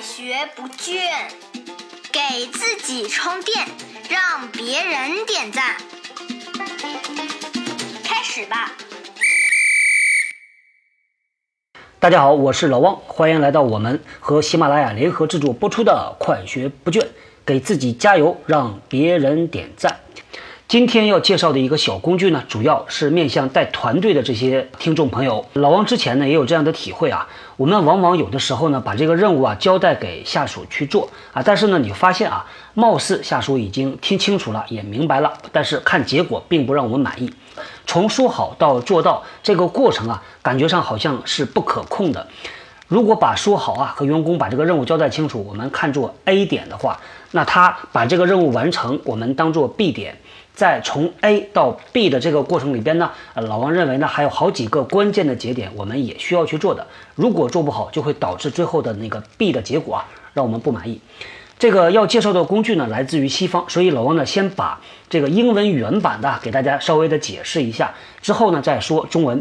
学不倦，给自己充电，让别人点赞。开始吧！大家好，我是老汪，欢迎来到我们和喜马拉雅联合制作播出的《快学不倦》，给自己加油，让别人点赞。今天要介绍的一个小工具呢，主要是面向带团队的这些听众朋友。老汪之前呢也有这样的体会啊，我们往往有的时候呢把这个任务啊交代给下属去做啊，但是呢你发现啊，貌似下属已经听清楚了，也明白了，但是看结果并不让我们满意。从说好到做到这个过程啊，感觉上好像是不可控的。如果把说好啊和员工把这个任务交代清楚，我们看作 A 点的话，那他把这个任务完成，我们当做 B 点。在从 A 到 B 的这个过程里边呢，呃，老王认为呢还有好几个关键的节点，我们也需要去做的。如果做不好，就会导致最后的那个 B 的结果啊，让我们不满意。这个要介绍的工具呢，来自于西方，所以老王呢先把这个英文原版的给大家稍微的解释一下，之后呢再说中文。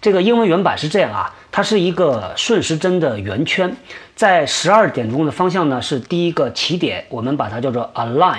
这个英文原版是这样啊，它是一个顺时针的圆圈，在十二点钟的方向呢是第一个起点，我们把它叫做 align。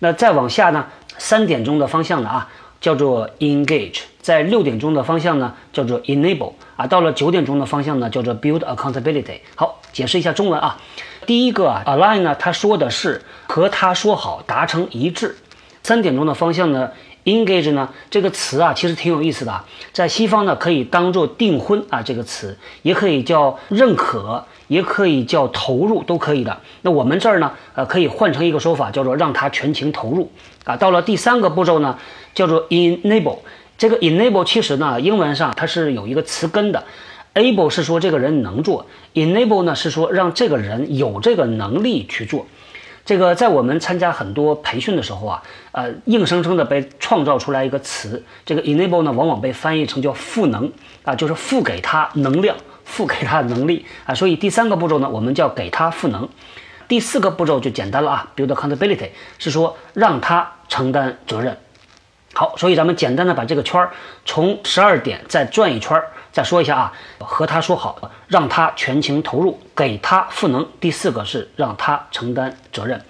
那再往下呢？三点钟的方向呢啊，叫做 engage；在六点钟的方向呢，叫做 enable；啊，到了九点钟的方向呢，叫做 build accountability。好，解释一下中文啊。第一个啊，align 呢，他说的是和他说好，达成一致。三点钟的方向呢，engage 呢，这个词啊，其实挺有意思的，在西方呢，可以当做订婚啊这个词，也可以叫认可。也可以叫投入，都可以的。那我们这儿呢，呃，可以换成一个说法，叫做让他全情投入啊。到了第三个步骤呢，叫做 enable。这个 enable 其实呢，英文上它是有一个词根的，able 是说这个人能做，enable 呢是说让这个人有这个能力去做。这个在我们参加很多培训的时候啊，呃，硬生生的被创造出来一个词，这个 enable 呢，往往被翻译成叫赋能啊，就是赋给他能量。赋给他能力啊，所以第三个步骤呢，我们叫给他赋能。第四个步骤就简单了啊，build accountability 是说让他承担责任。好，所以咱们简单的把这个圈儿从十二点再转一圈儿，再说一下啊，和他说好，让他全情投入，给他赋能。第四个是让他承担责任。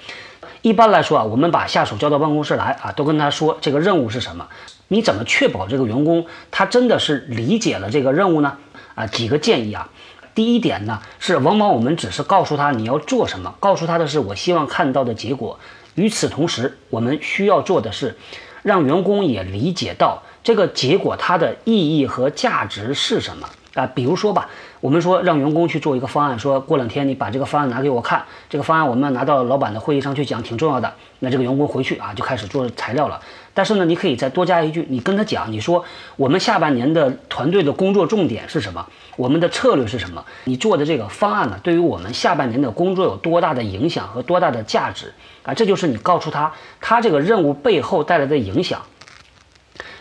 一般来说啊，我们把下属叫到办公室来啊，都跟他说这个任务是什么，你怎么确保这个员工他真的是理解了这个任务呢？啊，几个建议啊。第一点呢，是往往我们只是告诉他你要做什么，告诉他的是我希望看到的结果。与此同时，我们需要做的是，让员工也理解到这个结果它的意义和价值是什么啊。比如说吧。我们说让员工去做一个方案，说过两天你把这个方案拿给我看，这个方案我们拿到老板的会议上去讲，挺重要的。那这个员工回去啊就开始做材料了。但是呢，你可以再多加一句，你跟他讲，你说我们下半年的团队的工作重点是什么？我们的策略是什么？你做的这个方案呢，对于我们下半年的工作有多大的影响和多大的价值啊？这就是你告诉他他这个任务背后带来的影响。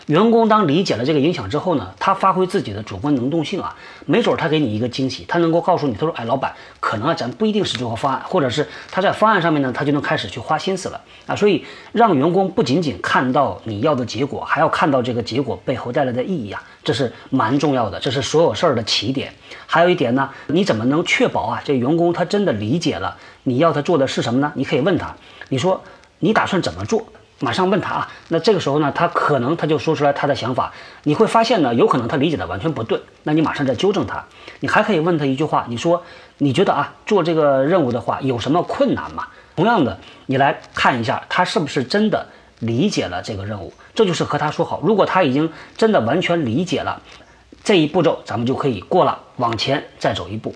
员工当理解了这个影响之后呢，他发挥自己的主观能动性啊，没准他给你一个惊喜，他能够告诉你，他说，哎，老板，可能啊，咱不一定是最后方案，或者是他在方案上面呢，他就能开始去花心思了啊。所以让员工不仅仅看到你要的结果，还要看到这个结果背后带来的意义啊，这是蛮重要的，这是所有事儿的起点。还有一点呢，你怎么能确保啊，这员工他真的理解了你要他做的是什么呢？你可以问他，你说你打算怎么做？马上问他啊，那这个时候呢，他可能他就说出来他的想法，你会发现呢，有可能他理解的完全不对，那你马上再纠正他。你还可以问他一句话，你说你觉得啊，做这个任务的话有什么困难吗？同样的，你来看一下他是不是真的理解了这个任务，这就是和他说好。如果他已经真的完全理解了这一步骤，咱们就可以过了，往前再走一步。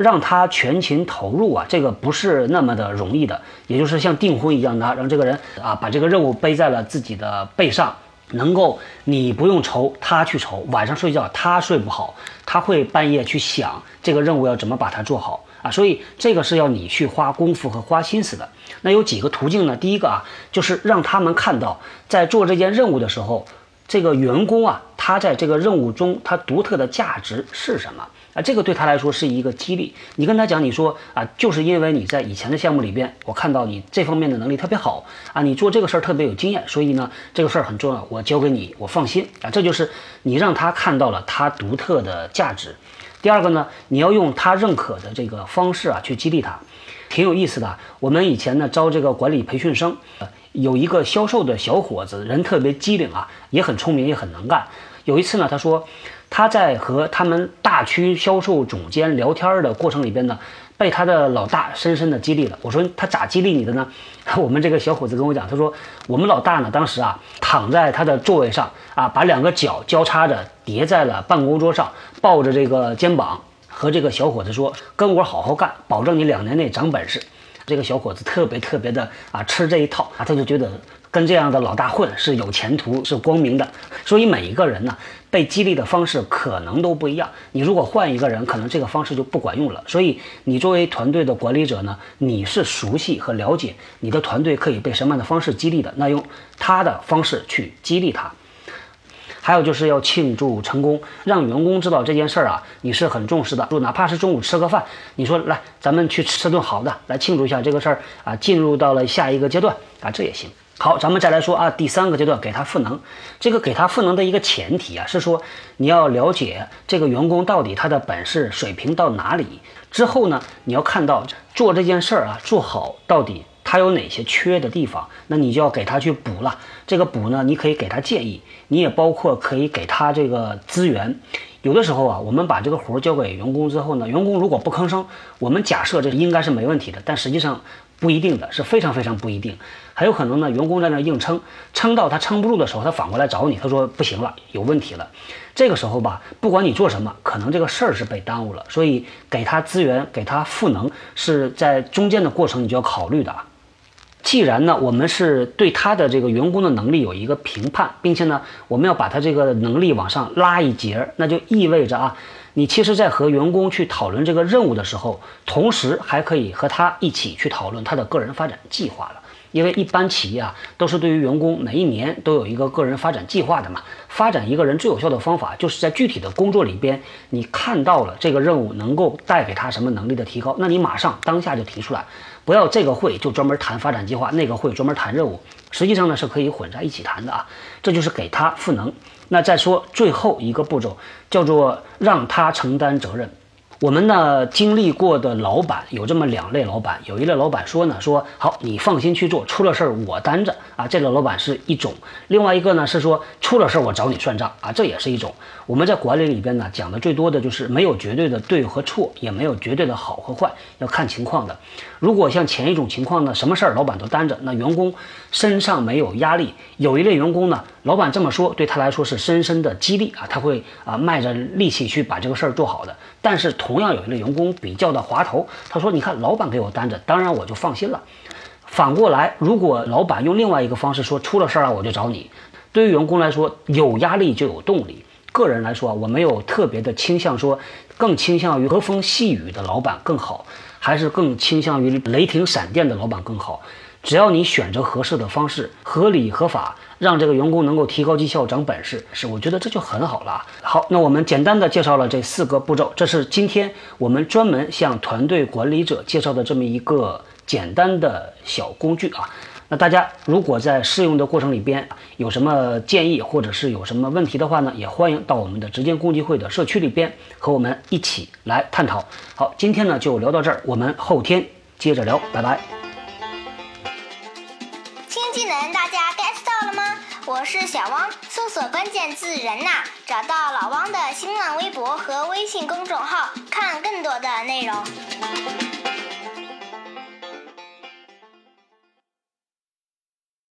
让他全情投入啊，这个不是那么的容易的，也就是像订婚一样的，让这个人啊把这个任务背在了自己的背上，能够你不用愁，他去愁，晚上睡觉他睡不好，他会半夜去想这个任务要怎么把它做好啊，所以这个是要你去花功夫和花心思的。那有几个途径呢？第一个啊，就是让他们看到在做这件任务的时候，这个员工啊，他在这个任务中他独特的价值是什么。啊，这个对他来说是一个激励。你跟他讲，你说啊，就是因为你在以前的项目里边，我看到你这方面的能力特别好啊，你做这个事儿特别有经验，所以呢，这个事儿很重要，我交给你，我放心啊。这就是你让他看到了他独特的价值。第二个呢，你要用他认可的这个方式啊去激励他，挺有意思的。我们以前呢招这个管理培训生，有一个销售的小伙子，人特别机灵啊，也很聪明，也很能干。有一次呢，他说他在和他们大区销售总监聊天的过程里边呢。被他的老大深深的激励了。我说他咋激励你的呢？我们这个小伙子跟我讲，他说我们老大呢，当时啊躺在他的座位上啊，把两个脚交叉着叠在了办公桌上，抱着这个肩膀，和这个小伙子说：“跟我好好干，保证你两年内长本事。”这个小伙子特别特别的啊吃这一套啊，他就觉得。跟这样的老大混是有前途，是光明的。所以每一个人呢，被激励的方式可能都不一样。你如果换一个人，可能这个方式就不管用了。所以你作为团队的管理者呢，你是熟悉和了解你的团队可以被什么样的方式激励的，那用他的方式去激励他。还有就是要庆祝成功，让员工知道这件事儿啊，你是很重视的。就哪怕是中午吃个饭，你说来，咱们去吃顿好的，来庆祝一下这个事儿啊，进入到了下一个阶段啊，这也行。好，咱们再来说啊，第三个阶段给他赋能。这个给他赋能的一个前提啊，是说你要了解这个员工到底他的本事水平到哪里。之后呢，你要看到做这件事儿啊，做好到底他有哪些缺的地方，那你就要给他去补了。这个补呢，你可以给他建议，你也包括可以给他这个资源。有的时候啊，我们把这个活交给员工之后呢，员工如果不吭声，我们假设这应该是没问题的，但实际上。不一定的是非常非常不一定，很有可能呢，员工在那硬撑，撑到他撑不住的时候，他反过来找你，他说不行了，有问题了。这个时候吧，不管你做什么，可能这个事儿是被耽误了。所以给他资源，给他赋能，是在中间的过程你就要考虑的啊。既然呢，我们是对他的这个员工的能力有一个评判，并且呢，我们要把他这个能力往上拉一截儿，那就意味着啊。你其实，在和员工去讨论这个任务的时候，同时还可以和他一起去讨论他的个人发展计划了。因为一般企业啊，都是对于员工每一年都有一个个人发展计划的嘛。发展一个人最有效的方法，就是在具体的工作里边，你看到了这个任务能够带给他什么能力的提高，那你马上当下就提出来，不要这个会就专门谈发展计划，那个会专门谈任务。实际上呢，是可以混在一起谈的啊。这就是给他赋能。那再说最后一个步骤，叫做让他承担责任。我们呢经历过的老板有这么两类老板，有一类老板说呢，说好你放心去做，出了事儿我担着啊，这类老板是一种；另外一个呢是说出了事儿我找你算账啊，这也是一种。我们在管理里边呢讲的最多的就是没有绝对的对和错，也没有绝对的好和坏，要看情况的。如果像前一种情况呢，什么事儿老板都担着，那员工身上没有压力。有一类员工呢，老板这么说对他来说是深深的激励啊，他会啊卖着力气去把这个事儿做好的。但是同样有一类员工比较的滑头，他说：“你看，老板给我担着，当然我就放心了。”反过来，如果老板用另外一个方式说：“出了事儿啊，我就找你。”对于员工来说，有压力就有动力。个人来说啊，我没有特别的倾向说，更倾向于和风细雨的老板更好，还是更倾向于雷霆闪电的老板更好。只要你选择合适的方式，合理合法。让这个员工能够提高绩效、长本事，是我觉得这就很好了。好，那我们简单的介绍了这四个步骤，这是今天我们专门向团队管理者介绍的这么一个简单的小工具啊。那大家如果在试用的过程里边有什么建议或者是有什么问题的话呢，也欢迎到我们的直间共济会的社区里边和我们一起来探讨。好，今天呢就聊到这儿，我们后天接着聊，拜拜。新技能大家 get 到了吗？我是小汪，搜索关键字“人呐”，找到老汪的新浪微博和微信公众号，看更多的内容。